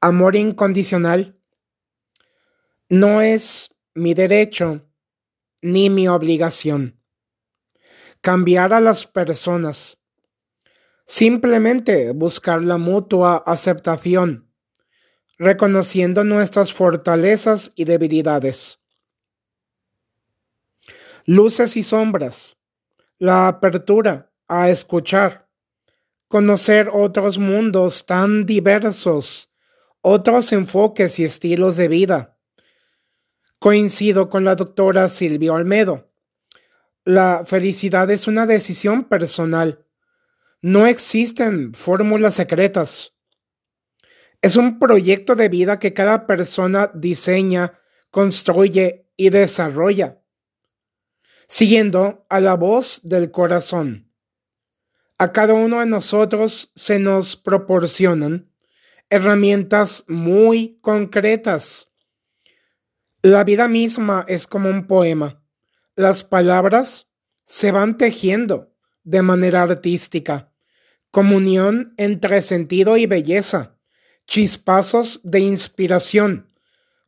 Amor incondicional no es mi derecho ni mi obligación. Cambiar a las personas. Simplemente buscar la mutua aceptación, reconociendo nuestras fortalezas y debilidades. Luces y sombras. La apertura a escuchar, conocer otros mundos tan diversos otros enfoques y estilos de vida. Coincido con la doctora Silvia Olmedo. La felicidad es una decisión personal. No existen fórmulas secretas. Es un proyecto de vida que cada persona diseña, construye y desarrolla, siguiendo a la voz del corazón. A cada uno de nosotros se nos proporcionan herramientas muy concretas. La vida misma es como un poema. Las palabras se van tejiendo de manera artística. Comunión entre sentido y belleza. Chispazos de inspiración.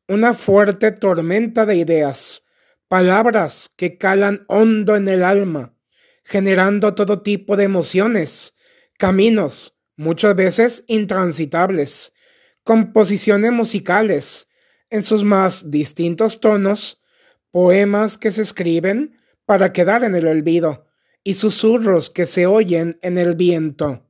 Una fuerte tormenta de ideas. Palabras que calan hondo en el alma, generando todo tipo de emociones, caminos, muchas veces intransitables, composiciones musicales en sus más distintos tonos, poemas que se escriben para quedar en el olvido y susurros que se oyen en el viento.